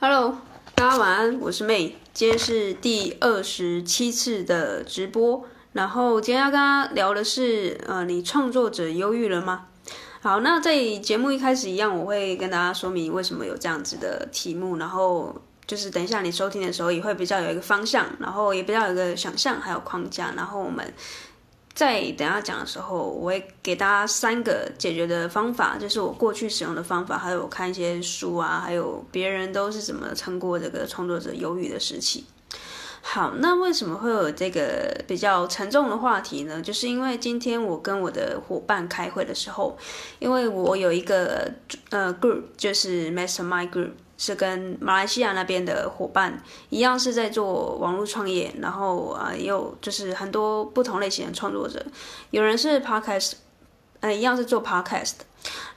Hello，大家晚安，我是 May，今天是第二十七次的直播，然后今天要跟大家聊的是，呃，你创作者忧郁了吗？好，那在节目一开始一样，我会跟大家说明为什么有这样子的题目，然后就是等一下你收听的时候也会比较有一个方向，然后也比较有一个想象，还有框架，然后我们。在等下讲的时候，我会给大家三个解决的方法，就是我过去使用的方法，还有我看一些书啊，还有别人都是怎么撑过这个创作者忧郁的时期。好，那为什么会有这个比较沉重的话题呢？就是因为今天我跟我的伙伴开会的时候，因为我有一个呃 group，就是 Mastermind Group。是跟马来西亚那边的伙伴一样，是在做网络创业，然后啊，也有就是很多不同类型的创作者，有人是 podcast，呃，一样是做 podcast，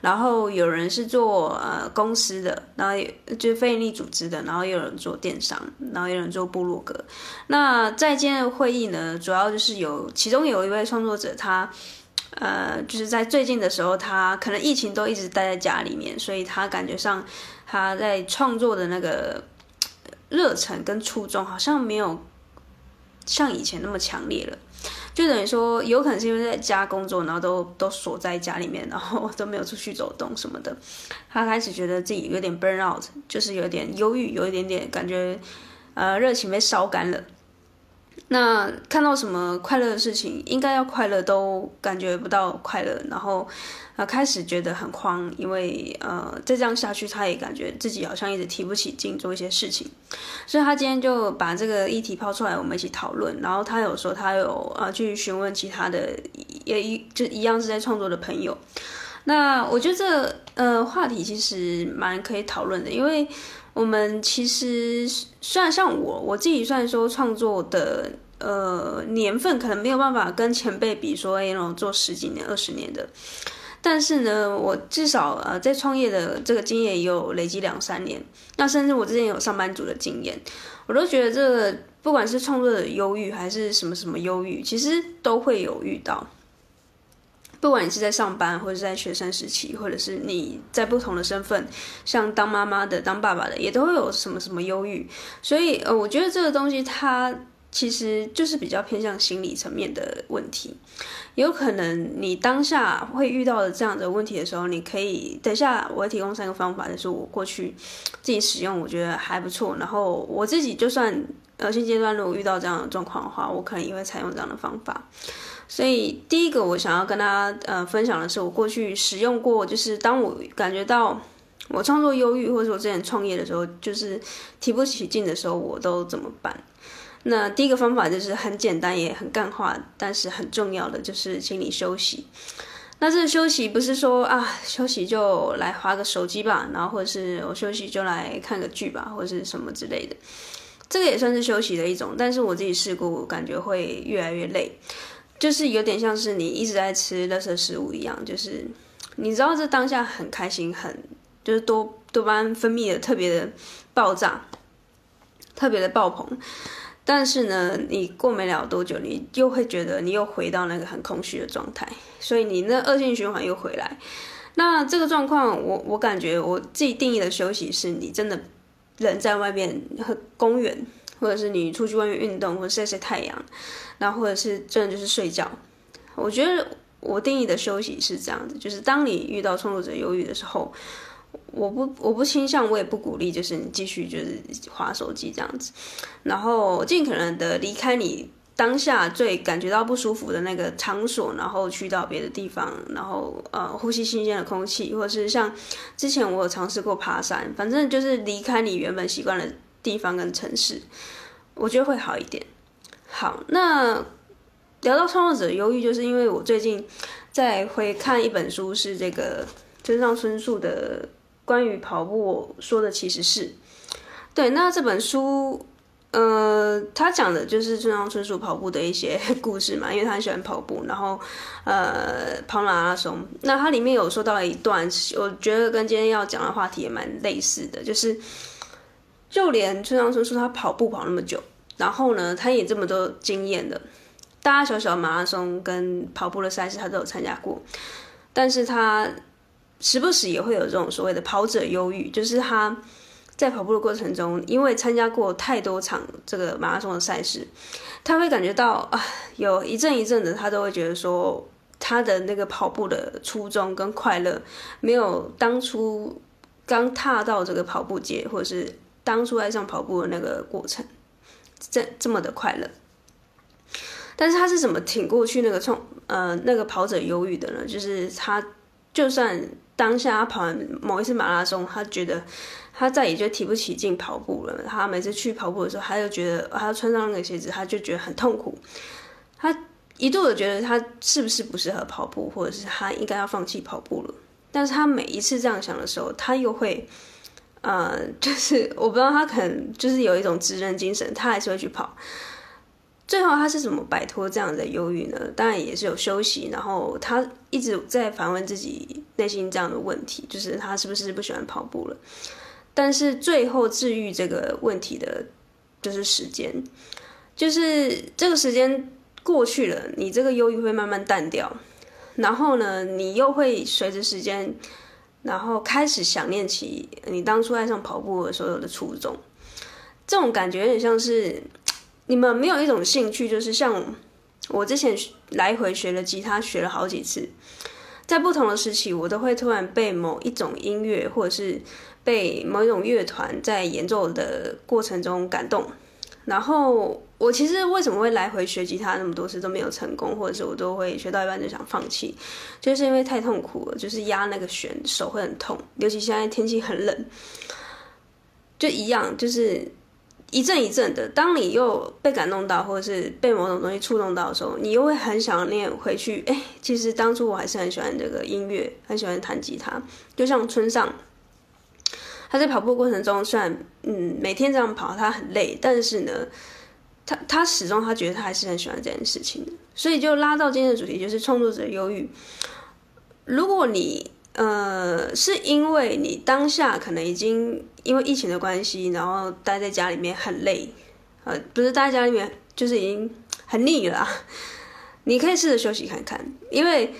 然后有人是做呃公司的，然后就是非营利组织的，然后有人做电商，然后有人做部落格。那在今天的会议呢，主要就是有其中有一位创作者，他呃就是在最近的时候，他可能疫情都一直待在家里面，所以他感觉上。他在创作的那个热忱跟初衷好像没有像以前那么强烈了，就等于说有可能是因为在家工作，然后都都锁在家里面，然后都没有出去走动什么的。他开始觉得自己有点 burn out，就是有点忧郁，有一点点感觉，呃，热情被烧干了。那看到什么快乐的事情，应该要快乐，都感觉不到快乐，然后。啊，开始觉得很慌，因为呃，再这样下去，他也感觉自己好像一直提不起劲做一些事情，所以他今天就把这个议题抛出来，我们一起讨论。然后他有说，他有啊去询问其他的，也一就一样是在创作的朋友。那我觉得这呃话题其实蛮可以讨论的，因为我们其实虽然像我我自己，虽然说创作的呃年份可能没有办法跟前辈比，说那种做十几年、二十年的。但是呢，我至少呃在创业的这个经验也有累积两三年，那甚至我之前有上班族的经验，我都觉得这不管是创作者忧郁还是什么什么忧郁，其实都会有遇到。不管你是在上班，或者是在学生时期，或者是你在不同的身份，像当妈妈的、当爸爸的，也都会有什么什么忧郁。所以呃，我觉得这个东西它其实就是比较偏向心理层面的问题。有可能你当下会遇到的这样的问题的时候，你可以等下我会提供三个方法，就是我过去自己使用，我觉得还不错。然后我自己就算呃现阶段如果遇到这样的状况的话，我可能也会采用这样的方法。所以第一个我想要跟大家呃分享的是，我过去使用过，就是当我感觉到我创作忧郁，或者我之前创业的时候，就是提不起劲的时候，我都怎么办？那第一个方法就是很简单也很干话，但是很重要的就是请你休息。那这个休息不是说啊休息就来划个手机吧，然后或者是我休息就来看个剧吧，或者是什么之类的。这个也算是休息的一种，但是我自己试过，感觉会越来越累，就是有点像是你一直在吃垃圾食物一样，就是你知道这当下很开心，很就是多多巴胺分泌的特别的爆炸，特别的爆棚。但是呢，你过没了多久，你又会觉得你又回到那个很空虚的状态，所以你那恶性循环又回来。那这个状况，我我感觉我自己定义的休息是你真的人在外面和公园，或者是你出去外面运动，或者晒晒太阳，然或者是真的就是睡觉。我觉得我定义的休息是这样子，就是当你遇到创作者忧郁的时候。我不，我不倾向，我也不鼓励，就是你继续就是划手机这样子，然后尽可能的离开你当下最感觉到不舒服的那个场所，然后去到别的地方，然后呃呼吸新鲜的空气，或者是像之前我有尝试过爬山，反正就是离开你原本习惯的地方跟城市，我觉得会好一点。好，那聊到创作者忧郁，就是因为我最近在回看一本书，是这个村上春树的。关于跑步，我说的其实是对。那这本书，呃，他讲的就是村上春树跑步的一些故事嘛，因为他很喜欢跑步，然后呃跑马拉松。那他里面有说到一段，我觉得跟今天要讲的话题也蛮类似的，就是就连村上春树他跑步跑那么久，然后呢，他也这么多经验的，大大小小马拉松跟跑步的赛事他都有参加过，但是他。时不时也会有这种所谓的跑者忧郁，就是他在跑步的过程中，因为参加过太多场这个马拉松的赛事，他会感觉到啊，有一阵一阵的，他都会觉得说，他的那个跑步的初衷跟快乐，没有当初刚踏到这个跑步界，或者是当初爱上跑步的那个过程，这这么的快乐。但是他是怎么挺过去那个冲呃那个跑者忧郁的呢？就是他就算当下他跑完某一次马拉松，他觉得他再也就提不起劲跑步了。他每次去跑步的时候，他就觉得他穿上那个鞋子，他就觉得很痛苦。他一度的觉得他是不是不适合跑步，或者是他应该要放弃跑步了。但是他每一次这样想的时候，他又会呃，就是我不知道他可能就是有一种自认精神，他还是会去跑。最后他是怎么摆脱这样的忧郁呢？当然也是有休息，然后他一直在反问自己内心这样的问题，就是他是不是不喜欢跑步了？但是最后治愈这个问题的，就是时间，就是这个时间过去了，你这个忧郁会慢慢淡掉，然后呢，你又会随着时间，然后开始想念起你当初爱上跑步的所有的初衷，这种感觉有点像是。你们没有一种兴趣，就是像我之前来回学了吉他，学了好几次，在不同的时期，我都会突然被某一种音乐，或者是被某一种乐团在演奏的过程中感动。然后我其实为什么会来回学吉他那么多次都没有成功，或者是我都会学到一半就想放弃，就是因为太痛苦了，就是压那个弦手会很痛，尤其现在天气很冷，就一样，就是。一阵一阵的，当你又被感动到，或者是被某种东西触动到的时候，你又会很想念回去。哎，其实当初我还是很喜欢这个音乐，很喜欢弹吉他。就像村上，他在跑步过程中，虽然嗯每天这样跑，他很累，但是呢，他他始终他觉得他还是很喜欢这件事情。所以就拉到今天的主题，就是创作者忧郁。如果你呃是因为你当下可能已经。因为疫情的关系，然后待在家里面很累，呃，不是待在家里面，就是已经很腻了。你可以试着休息看看，因为，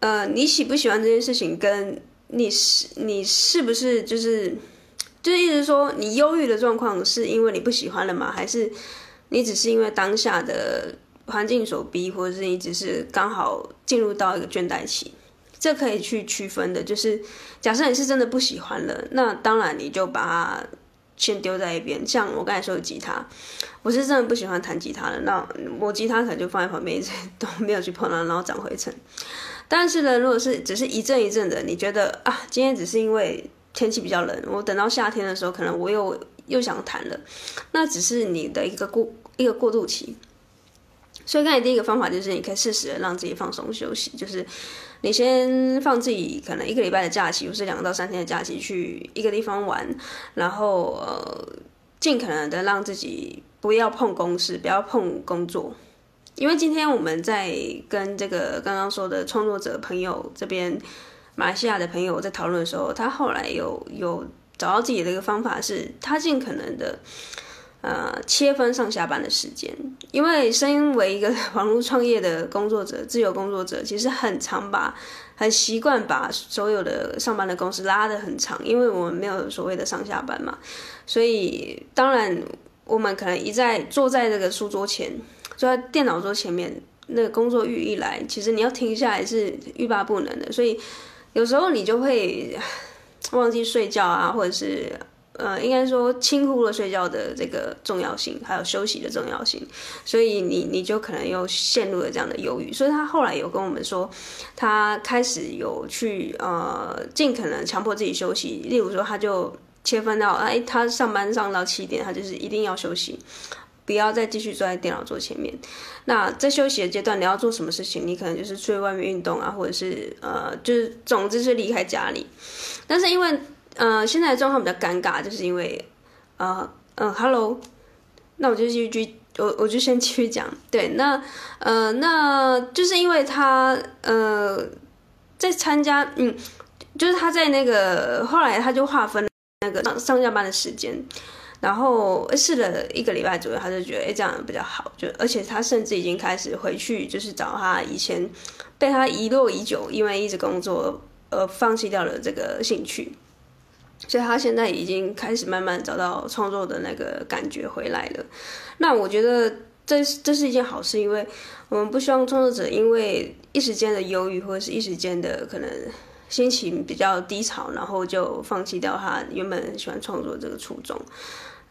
呃，你喜不喜欢这件事情，跟你是你是不是就是，就是意思说，你忧郁的状况是因为你不喜欢了吗？还是你只是因为当下的环境所逼，或者是你只是刚好进入到一个倦怠期？这可以去区分的，就是假设你是真的不喜欢了，那当然你就把它先丢在一边。像我刚才说的吉他，我是真的不喜欢弹吉他的，那我吉他可能就放在旁边，一直 都没有去碰它，然后长灰尘。但是呢，如果是只是一阵一阵的，你觉得啊，今天只是因为天气比较冷，我等到夏天的时候，可能我又又想弹了，那只是你的一个过一个过渡期。所以，刚才第一个方法就是，你可以适时的让自己放松休息，就是你先放自己可能一个礼拜的假期，或是两到三天的假期，去一个地方玩，然后呃，尽可能的让自己不要碰公事，不要碰工作，因为今天我们在跟这个刚刚说的创作者朋友这边，马来西亚的朋友在讨论的时候，他后来有有找到自己的一个方法是，他尽可能的。呃，切分上下班的时间，因为身为一个 网络创业的工作者、自由工作者，其实很常把、很习惯把所有的上班的公司拉得很长，因为我们没有所谓的上下班嘛。所以，当然我们可能一再坐在这个书桌前，坐在电脑桌前面，那个工作欲一来，其实你要停下来是欲罢不能的。所以，有时候你就会 忘记睡觉啊，或者是。呃，应该说轻忽了睡觉的这个重要性，还有休息的重要性，所以你你就可能又陷入了这样的忧郁。所以他后来有跟我们说，他开始有去呃尽可能强迫自己休息，例如说他就切分到，哎，他上班上到七点，他就是一定要休息，不要再继续坐在电脑桌前面。那在休息的阶段，你要做什么事情？你可能就是出去外面运动啊，或者是呃，就是总之是离开家里。但是因为呃，现在的状况比较尴尬，就是因为，呃，呃、，Hello，那我就继续，我我就先继续讲，对，那，呃，那就是因为他，呃，在参加，嗯，就是他在那个后来他就划分那个上上下班的时间，然后试了一个礼拜左右，他就觉得，哎，这样比较好，就而且他甚至已经开始回去，就是找他以前被他遗落已久，因为一直工作而放弃掉了这个兴趣。所以他现在已经开始慢慢找到创作的那个感觉回来了。那我觉得这这是一件好事，因为我们不希望创作者因为一时间的忧郁或者是一时间的可能心情比较低潮，然后就放弃掉他原本喜欢创作这个初衷。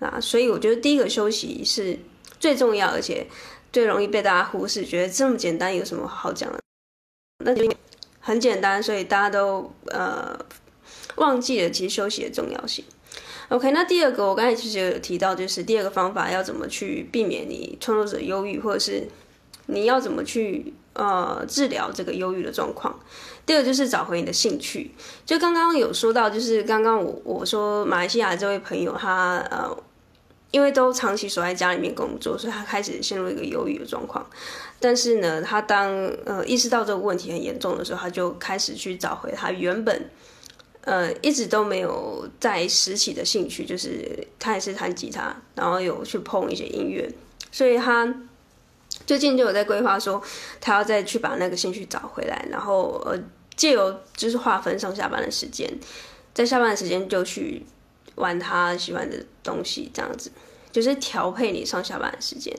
那所以我觉得第一个休息是最重要，而且最容易被大家忽视，觉得这么简单有什么好讲的？那就很简单，所以大家都呃。忘记了其实休息的重要性。OK，那第二个我刚才其实有提到，就是第二个方法要怎么去避免你创作者忧郁，或者是你要怎么去呃治疗这个忧郁的状况。第二个就是找回你的兴趣。就刚刚有说到，就是刚刚我我说马来西亚这位朋友他呃，因为都长期锁在家里面工作，所以他开始陷入一个忧郁的状况。但是呢，他当呃意识到这个问题很严重的时候，他就开始去找回他原本。呃，一直都没有在拾起的兴趣，就是他也是弹吉他，然后有去碰一些音乐，所以他最近就有在规划说，他要再去把那个兴趣找回来，然后呃，借由就是划分上下班的时间，在下班的时间就去玩他喜欢的东西，这样子就是调配你上下班的时间。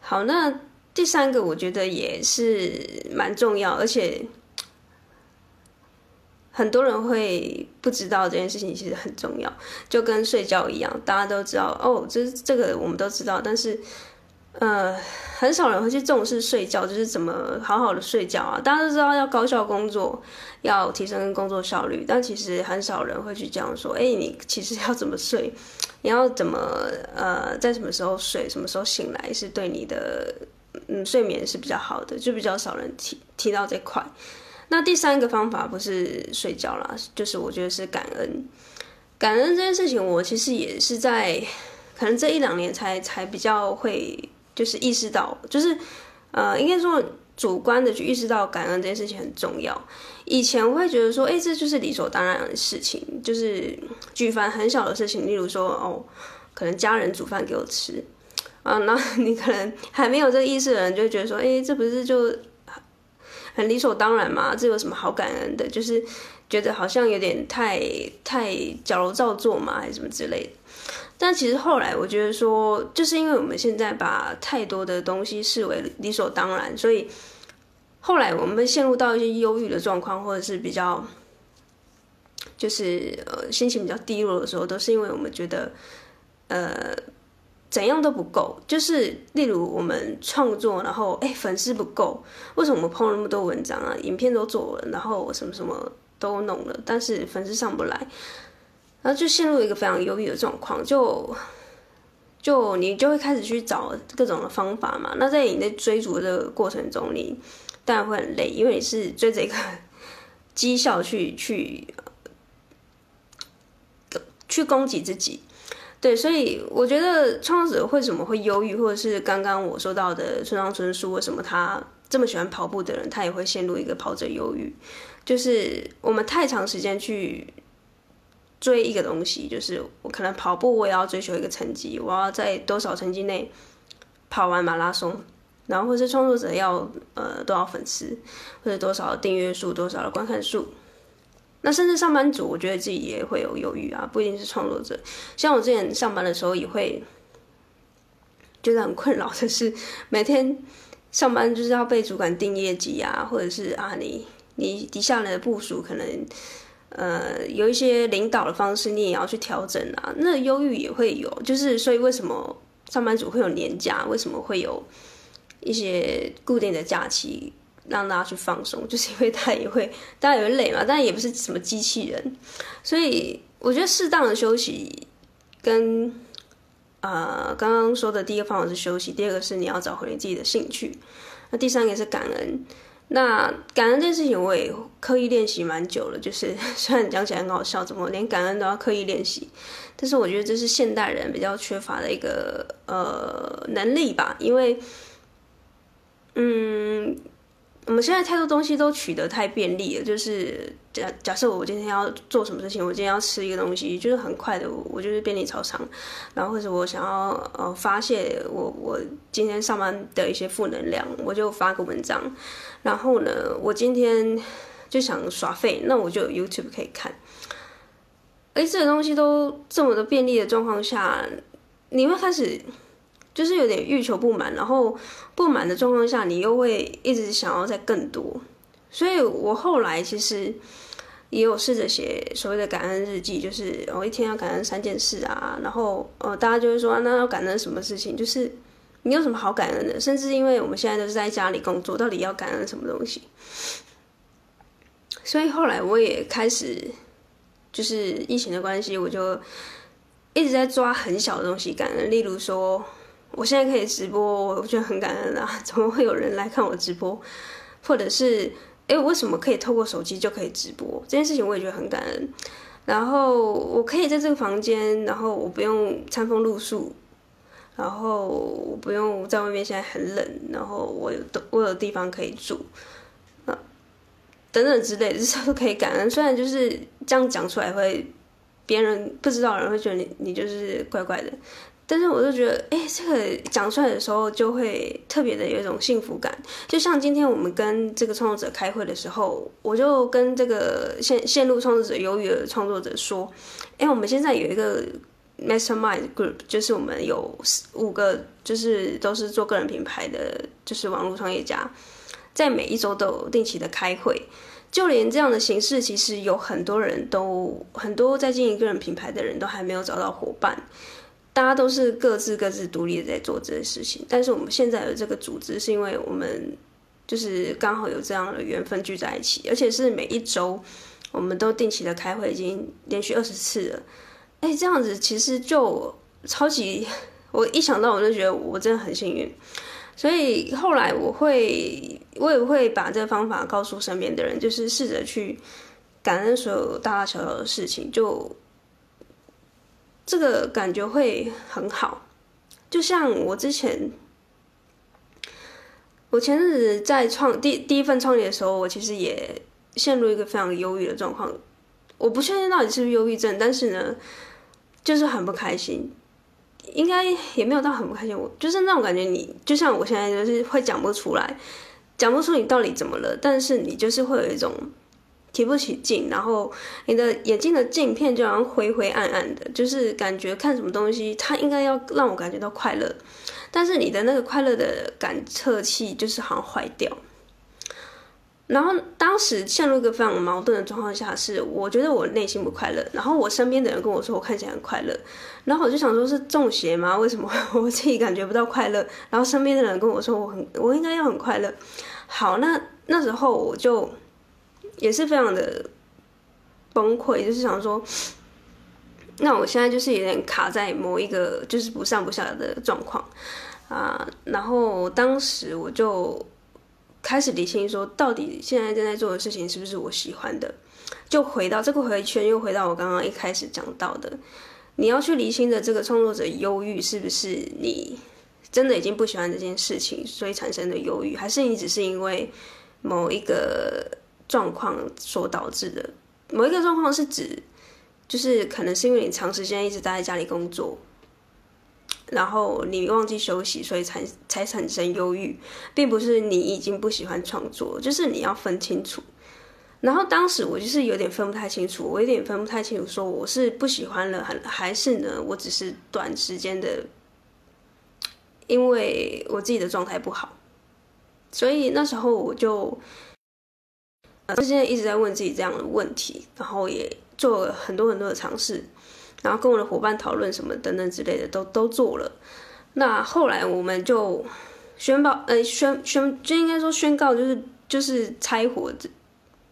好，那第三个我觉得也是蛮重要，而且。很多人会不知道这件事情其实很重要，就跟睡觉一样，大家都知道哦，这这个我们都知道，但是呃，很少人会去重视睡觉，就是怎么好好的睡觉啊。大家都知道要高效工作，要提升工作效率，但其实很少人会去这样说。哎，你其实要怎么睡？你要怎么呃，在什么时候睡，什么时候醒来，是对你的嗯睡眠是比较好的，就比较少人提提到这块。那第三个方法不是睡觉啦，就是我觉得是感恩。感恩这件事情，我其实也是在可能这一两年才才比较会就是意识到，就是呃，应该说主观的去意识到感恩这件事情很重要。以前会觉得说，哎，这就是理所当然的事情，就是举凡很小的事情，例如说哦，可能家人煮饭给我吃啊，那你可能还没有这个意识的人就觉得说，哎，这不是就。很理所当然嘛，这有什么好感恩的？就是觉得好像有点太太矫揉造作嘛，还是什么之类的。但其实后来我觉得说，就是因为我们现在把太多的东西视为理所当然，所以后来我们陷入到一些忧郁的状况，或者是比较就是呃心情比较低落的时候，都是因为我们觉得呃。怎样都不够，就是例如我们创作，然后哎粉丝不够，为什么我们 PO 了那么多文章啊，影片都做了，然后什么什么都弄了，但是粉丝上不来，然后就陷入一个非常忧郁的状况，就就你就会开始去找各种的方法嘛。那在你在追逐的过程中，你当然会很累，因为你是追着一个 绩效去去去攻击自己。对，所以我觉得创作者为什么会忧郁，或者是刚刚我说到的村上春树，为什么他这么喜欢跑步的人，他也会陷入一个跑者忧郁，就是我们太长时间去追一个东西，就是我可能跑步，我也要追求一个成绩，我要在多少成绩内跑完马拉松，然后或是创作者要呃多少粉丝，或者多少订阅数，多少的观看数。那甚至上班族，我觉得自己也会有犹豫啊，不一定是创作者。像我之前上班的时候，也会觉得很困扰的是，每天上班就是要被主管定业绩啊，或者是啊，你你底下的部属可能呃有一些领导的方式，你也要去调整啊。那忧郁也会有，就是所以为什么上班族会有年假？为什么会有一些固定的假期？让大家去放松，就是因为他也会，大家也会累嘛，但也不是什么机器人，所以我觉得适当的休息跟，跟呃刚刚说的第一个方法是休息，第二个是你要找回你自己的兴趣，那第三个是感恩。那感恩这件事情我也刻意练习蛮久了，就是 虽然讲起来很好笑，怎么连感恩都要刻意练习，但是我觉得这是现代人比较缺乏的一个呃能力吧，因为嗯。我们现在太多东西都取得太便利了，就是假假设我今天要做什么事情，我今天要吃一个东西，就是很快的，我就是便利超商，然后或者我想要呃发泄我我今天上班的一些负能量，我就发个文章，然后呢，我今天就想耍废，那我就 YouTube 可以看。哎，这个东西都这么的便利的状况下，你会开始就是有点欲求不满，然后不满的状况下，你又会一直想要再更多。所以我后来其实也有试着写所谓的感恩日记，就是我一天要感恩三件事啊，然后呃，大家就会说，那要感恩什么事情？就是你有什么好感恩的？甚至因为我们现在都是在家里工作，到底要感恩什么东西？所以后来我也开始。就是疫情的关系，我就一直在抓很小的东西感恩。例如说，我现在可以直播，我觉得很感恩啊！怎么会有人来看我直播？或者是，哎，为什么可以透过手机就可以直播？这件事情我也觉得很感恩。然后我可以在这个房间，然后我不用餐风露宿，然后我不用在外面现在很冷，然后我有我有地方可以住啊。等等之类的，这些都可以感恩。虽然就是这样讲出来会，别人不知道的人会觉得你你就是怪怪的，但是我就觉得，哎，这个讲出来的时候就会特别的有一种幸福感。就像今天我们跟这个创作者开会的时候，我就跟这个线线路创作者忧郁的创作者说，哎，我们现在有一个 Mastermind Group，就是我们有五个，就是都是做个人品牌的，就是网络创业家。在每一周都有定期的开会，就连这样的形式，其实有很多人都很多在经营个人品牌的人都还没有找到伙伴，大家都是各自各自独立的在做这些事情。但是我们现在有这个组织，是因为我们就是刚好有这样的缘分聚在一起，而且是每一周我们都定期的开会，已经连续二十次了。哎，这样子其实就超级，我一想到我就觉得我真的很幸运。所以后来我会，我也会把这个方法告诉身边的人，就是试着去感恩所有大大小小的事情，就这个感觉会很好。就像我之前，我前阵子在创第第一份创业的时候，我其实也陷入一个非常忧郁的状况。我不确定到底是不是忧郁症，但是呢，就是很不开心。应该也没有到很不开心，我就是那种感觉，你就像我现在就是会讲不出来，讲不出你到底怎么了，但是你就是会有一种提不起劲，然后你的眼睛的镜片就好像灰灰暗暗的，就是感觉看什么东西，它应该要让我感觉到快乐，但是你的那个快乐的感测器就是好像坏掉。然后当时陷入一个非常矛盾的状况下，是我觉得我内心不快乐，然后我身边的人跟我说我看起来很快乐，然后我就想说是中邪吗？为什么 我自己感觉不到快乐？然后身边的人跟我说我很我应该要很快乐。好，那那时候我就也是非常的崩溃，就是想说，那我现在就是有点卡在某一个就是不上不下的状况啊，然后当时我就。开始理清，说到底现在正在做的事情是不是我喜欢的？就回到这个回圈，又回到我刚刚一开始讲到的，你要去理清的这个创作者忧郁，是不是你真的已经不喜欢这件事情，所以产生的忧郁，还是你只是因为某一个状况所导致的？某一个状况是指，就是可能是因为你长时间一直待在家里工作。然后你忘记休息，所以才才产生忧郁，并不是你已经不喜欢创作，就是你要分清楚。然后当时我就是有点分不太清楚，我有点分不太清楚，说我是不喜欢了，还还是呢，我只是短时间的，因为我自己的状态不好，所以那时候我就，呃，现在一直在问自己这样的问题，然后也做了很多很多的尝试。然后跟我的伙伴讨论什么等等之类的都都做了，那后来我们就宣布，呃，宣宣就应该说宣告，就是就是拆伙。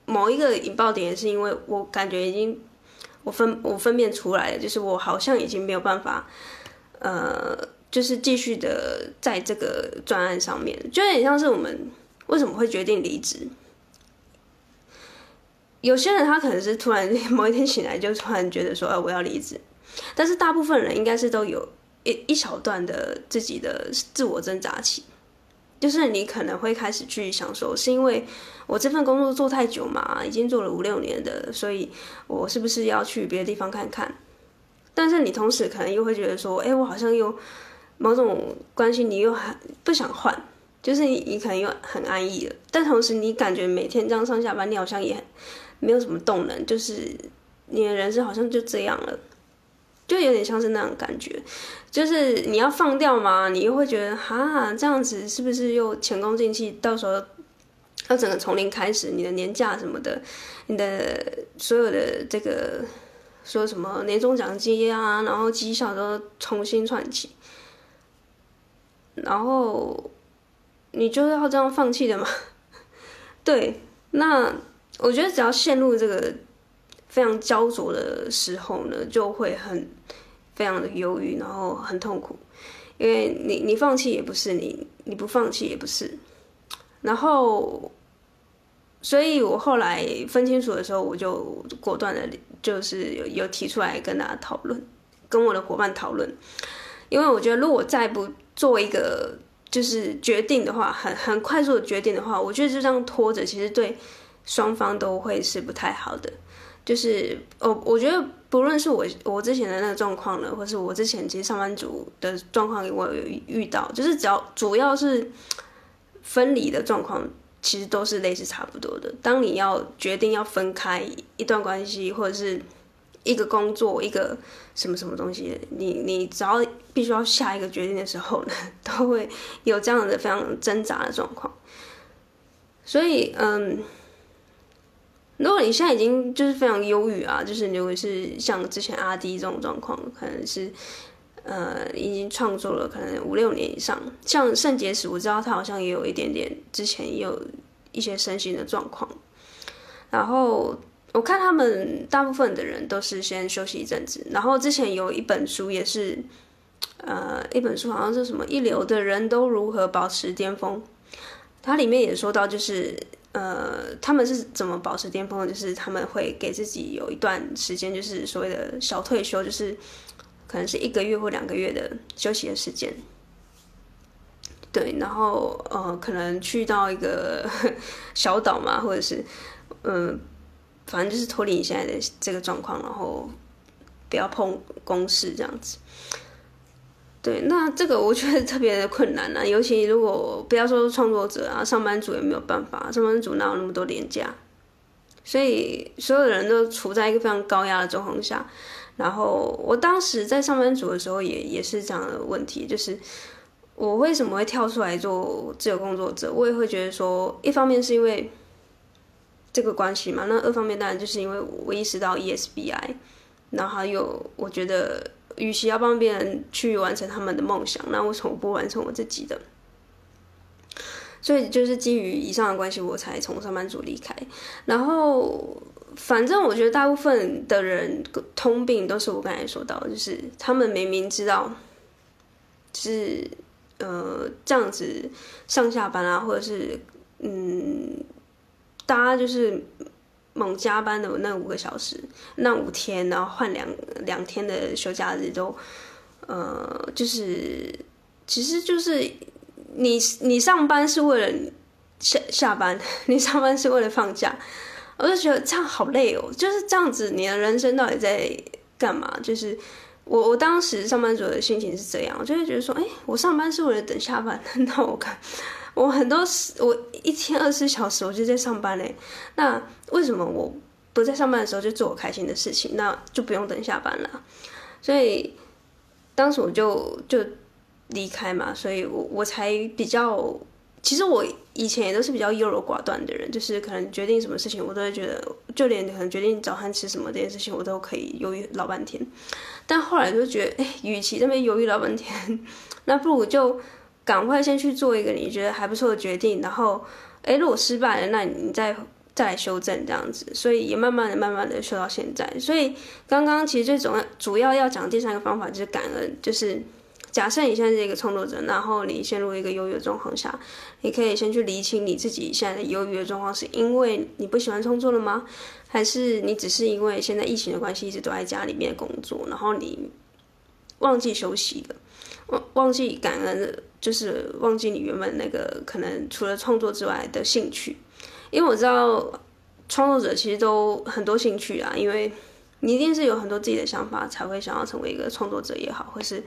某一个引爆点是因为我感觉已经我分我分辨出来了，就是我好像已经没有办法，呃，就是继续的在这个专案上面，就有点像是我们为什么会决定离职。有些人他可能是突然某一天醒来就突然觉得说，哎，我要离职。但是大部分人应该是都有一一小段的自己的自我挣扎期，就是你可能会开始去想说，是因为我这份工作做太久嘛，已经做了五六年的，所以我是不是要去别的地方看看？但是你同时可能又会觉得说，哎，我好像又某种关系，你又很不想换，就是你你可能又很安逸了，但同时你感觉每天这样上下班，你好像也很。没有什么动能，就是你的人生好像就这样了，就有点像是那种感觉，就是你要放掉嘛，你又会觉得哈，这样子是不是又前功尽弃？到时候要整个从零开始，你的年假什么的，你的所有的这个说什么年终奖金啊，然后绩效都重新串起，然后你就是要这样放弃的嘛？对，那我觉得只要陷入这个。非常焦灼的时候呢，就会很非常的忧郁，然后很痛苦，因为你你放弃也不是，你你不放弃也不是，然后，所以我后来分清楚的时候，我就果断的，就是有有提出来跟大家讨论，跟我的伙伴讨论，因为我觉得如果再不做一个就是决定的话，很很快速的决定的话，我觉得就这样拖着，其实对双方都会是不太好的。就是我，我觉得不论是我我之前的那个状况呢，或是我之前其实上班族的状况，我有遇到，就是只要主要是分离的状况，其实都是类似差不多的。当你要决定要分开一段关系，或者是一个工作，一个什么什么东西，你你只要必须要下一个决定的时候呢，都会有这样的非常挣扎的状况。所以，嗯。如果你现在已经就是非常忧郁啊，就是如果是像之前阿迪这种状况，可能是呃已经创作了可能五六年以上。像肾结石，我知道他好像也有一点点，之前也有一些身心的状况。然后我看他们大部分的人都是先休息一阵子。然后之前有一本书也是，呃，一本书好像是什么一流的人都如何保持巅峰，它里面也说到就是。呃，他们是怎么保持巅峰的？就是他们会给自己有一段时间，就是所谓的小退休，就是可能是一个月或两个月的休息的时间。对，然后呃，可能去到一个 小岛嘛，或者是嗯、反正就是脱离你现在的这个状况，然后不要碰公事这样子。对，那这个我觉得特别的困难呢、尤其如果不要说创作者啊，上班族也没有办法，上班族哪有那么多年假？所以所有人都处在一个非常高压的状况下。然后我当时在上班族的时候也也是这样的问题，就是我为什么会跳出来做自由工作者？我也会觉得说，一方面是因为这个关系嘛，那二方面当然就是因为我意识到 ESBI，然后还有我觉得。与其要帮别人去完成他们的梦想，那为什么不完成我自己的？所以就是基于以上的关系，我才从上班族离开。然后，反正我觉得大部分的人通病都是我刚才说到，就是他们明明知道，是呃这样子上下班啊，或者是嗯，大家就是。猛加班的那五个小时，那五天，然后换两两天的休假日都，呃，就是，其实就是你你上班是为了下下班，你上班是为了放假，我就觉得这样好累哦，就是这样子，你的人生到底在干嘛？就是我我当时上班族的心情是这样，我就会觉得说，哎，我上班是为了等下班，那我看。我很多时，我一天二十四小时我就在上班嘞。那为什么我不在上班的时候就做我开心的事情？那就不用等下班了。所以当时我就就离开嘛。所以我我才比较，其实我以前也都是比较优柔寡断的人，就是可能决定什么事情，我都会觉得，就连可能决定早餐吃什么这件事情，我都可以犹豫老半天。但后来就觉得，哎，与其这边犹豫老半天，那不如就。赶快先去做一个你觉得还不错的决定，然后，诶，如果失败了，那你再再来修正这样子，所以也慢慢的、慢慢的修到现在。所以刚刚其实最主要、主要要讲第三个方法就是感恩，就是假设你现在是一个创作者，然后你陷入一个忧郁的状况下，你可以先去厘清你自己现在的忧郁的状况，是因为你不喜欢创作了吗？还是你只是因为现在疫情的关系，一直都在家里面工作，然后你忘记休息了，忘忘记感恩。就是忘记你原本那个可能除了创作之外的兴趣，因为我知道创作者其实都很多兴趣啊，因为你一定是有很多自己的想法才会想要成为一个创作者也好，或是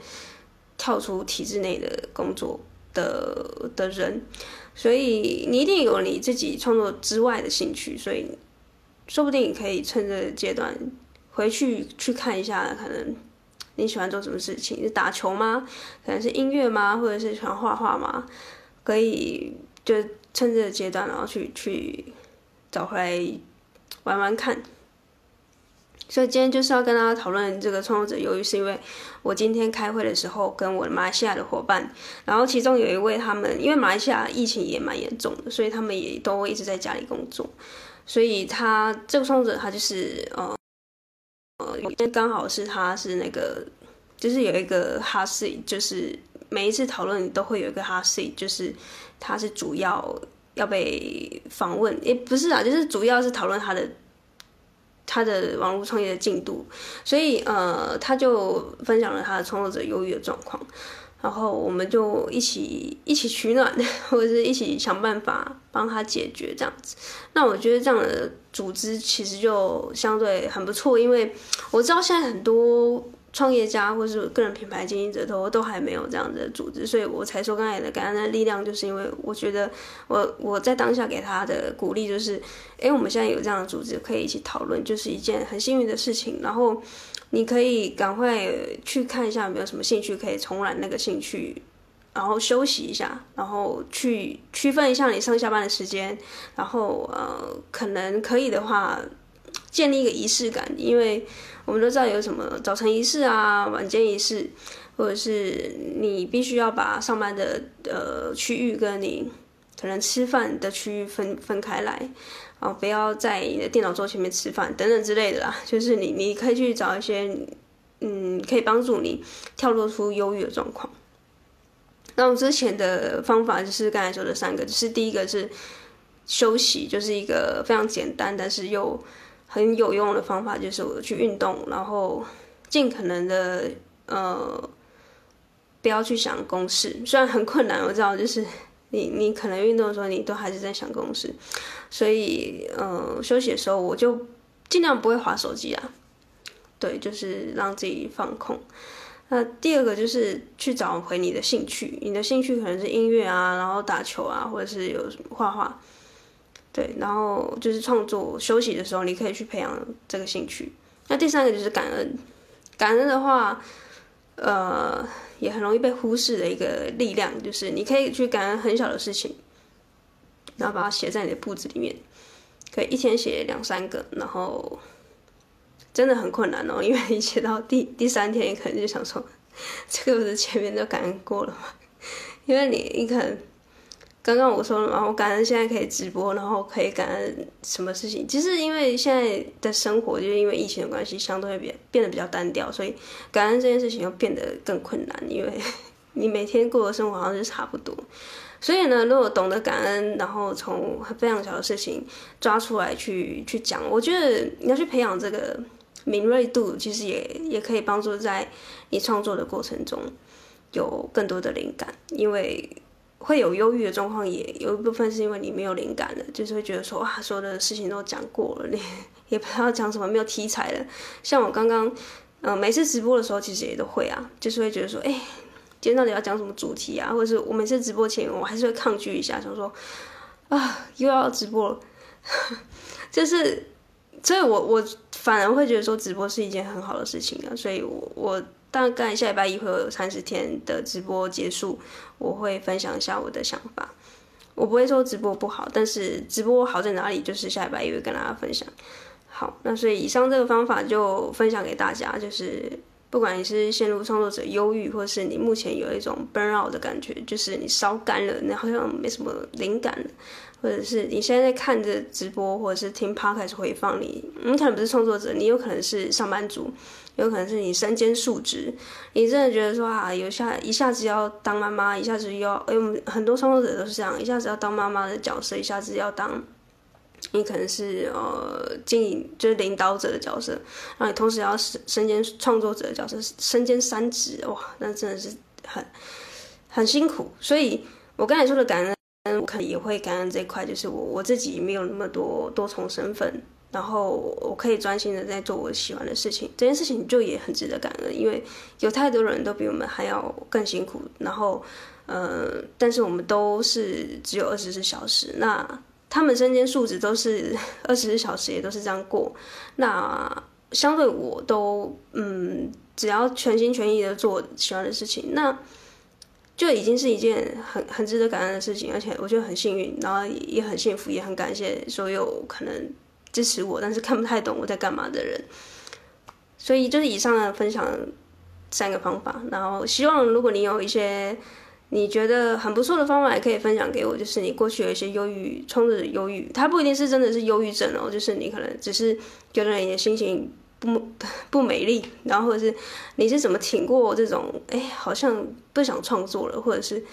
跳出体制内的工作的的人，所以你一定有你自己创作之外的兴趣，所以说不定你可以趁这阶段回去去看一下，可能你喜欢做什么事情？是打球吗？可能是音乐吗？或者是喜欢画画吗？可以就趁这个阶段，然后去去找回来玩玩看。所以今天就是要跟大家讨论这个创作者由于，是因为我今天开会的时候跟我的马来西亚的伙伴，然后其中有一位他们因为马来西亚疫情也蛮严重的，所以他们也都一直在家里工作，所以他这个创作者他就是呃呃，今天刚好是他是那个就是有一个哈 C，就是每一次讨论都会有一个哈 C，就是他是主要要被访问，也不是啊，就是主要是讨论他的。他的网络创业的进度，所以呃，他就分享了他的创作者忧郁的状况，然后我们就一起一起取暖，或者是一起想办法帮他解决这样子。那我觉得这样的组织其实就相对很不错，因为我知道现在很多。创业家或是个人品牌经营者都都还没有这样的组织，所以我才说刚才的感恩的力量，就是因为我觉得我我在当下给他的鼓励就是，哎，我们现在有这样的组织可以一起讨论，就是一件很幸运的事情。然后你可以赶快去看一下有没有什么兴趣可以重燃那个兴趣，然后休息一下，然后去区分一下你上下班的时间，然后呃，可能可以的话建立一个仪式感，因为。我们都知道有什么早晨仪式啊、晚间仪式，或者是你必须要把上班的呃区域跟你可能吃饭的区域分分开来，啊，不要在你的电脑桌前面吃饭等等之类的啦。就是你你可以去找一些嗯，可以帮助你跳脱出忧郁的状况。那我之前的方法就是刚才说的三个，就是第一个是休息，就是一个非常简单，但是又很有用的方法就是我去运动，然后尽可能的呃不要去想公式，虽然很困难，我知道，就是你你可能运动的时候你都还是在想公式，所以呃休息的时候我就尽量不会划手机啊，对，就是让自己放空。那第二个就是去找回你的兴趣，你的兴趣可能是音乐啊，然后打球啊，或者是有什么画画。对，然后就是创作休息的时候，你可以去培养这个兴趣。那第三个就是感恩，感恩的话，呃，也很容易被忽视的一个力量，就是你可以去感恩很小的事情，然后把它写在你的簿子里面，可以一天写两三个，然后真的很困难哦，因为你写到第第三天，你可能就想说，这个不是前面都感恩过了吗？因为你你可能。刚刚我说了嘛，我感恩现在可以直播，然后可以感恩什么事情？其实因为现在的生活就是因为疫情的关系，相对会变变得比较单调，所以感恩这件事情又变得更困难。因为 你每天过的生活好像就差不多，所以呢，如果懂得感恩，然后从非常小的事情抓出来去去讲，我觉得你要去培养这个敏锐度，其实也也可以帮助在你创作的过程中有更多的灵感，因为。会有忧郁的状况，也有一部分是因为你没有灵感了，就是会觉得说哇，所有的事情都讲过了，你也不知道讲什么，没有题材了。像我刚刚，呃，每次直播的时候，其实也都会啊，就是会觉得说，哎，今天到底要讲什么主题啊？或者是我每次直播前，我还是会抗拒一下，想说啊，又要直播了，就是，所以我我反而会觉得说，直播是一件很好的事情啊，所以我我。大概下礼拜一会有三十天的直播结束，我会分享一下我的想法。我不会说直播不好，但是直播好在哪里，就是下礼拜一会跟大家分享。好，那所以以上这个方法就分享给大家，就是不管你是陷入创作者忧郁，或是你目前有一种 burn out 的感觉，就是你烧干了，你好像没什么灵感了。或者是你现在在看着直播，或者是听 podcast 回放你，你可能不是创作者，你有可能是上班族，有可能是你身兼数职，你真的觉得说啊，有下一下子要当妈妈，一下子又要，哎，我们很多创作者都是这样，一下子要当妈妈的角色，一下子要当，你可能是呃经营就是领导者的角色，然后你同时要身身兼创作者的角色，身兼三职，哇，那真的是很很辛苦，所以我刚才说的感恩。我可能也会感恩这一块，就是我我自己没有那么多多重身份，然后我可以专心的在做我喜欢的事情，这件事情就也很值得感恩，因为有太多人都比我们还要更辛苦，然后，呃，但是我们都是只有二十四小时，那他们身兼数职都是 二十四小时也都是这样过，那相对我都嗯，只要全心全意的做喜欢的事情，那就已经是一件很很值得感恩的事情，而且我觉得很幸运，然后也很幸福，也很感谢所有可能支持我，但是看不太懂我在干嘛的人。所以就是以上的分享三个方法，然后希望如果你有一些你觉得很不错的方法，也可以分享给我。就是你过去有一些忧郁、冲着忧郁，它不一定是真的是忧郁症哦，就是你可能只是觉得你的心情不 不美丽，然后或者是你是怎么挺过这种哎，好像不想创作了，或者是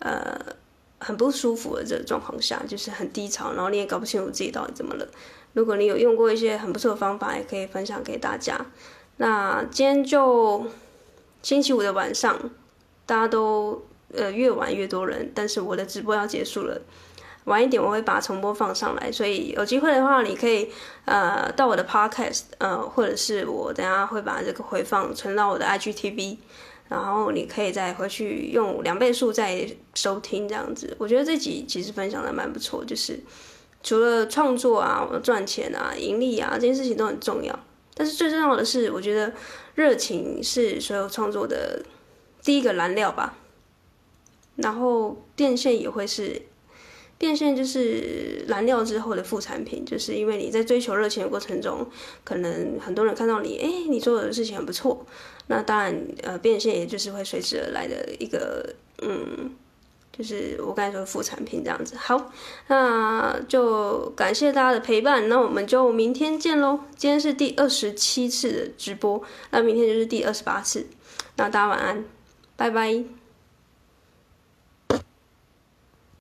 呃很不舒服的这个状况下，就是很低潮，然后你也搞不清楚自己到底怎么了。如果你有用过一些很不错的方法，也可以分享给大家。那今天就星期五的晚上，大家都呃越晚越多人，但是我的直播要结束了，晚一点我会把重播放上来，所以有机会的话，你可以呃到我的 podcast，呃或者是我等下会把这个回放存到我的 IGTV，然后你可以再回去用两倍速再收听这样子。我觉得这集其实分享的蛮不错，就是。除了创作啊、赚钱啊、盈利啊这件事情都很重要，但是最重要的是，我觉得热情是所有创作的第一个燃料吧。然后变现也会是变现，就是燃料之后的副产品，就是因为你在追求热情的过程中，可能很多人看到你，哎，你做的事情很不错，那当然呃变现也就是会随之而来的一个嗯。就是我刚才说的副产品这样子，好，那就感谢大家的陪伴，那我们就明天见喽。今天是第二十七次的直播，那明天就是第二十八次，那大家晚安，拜拜。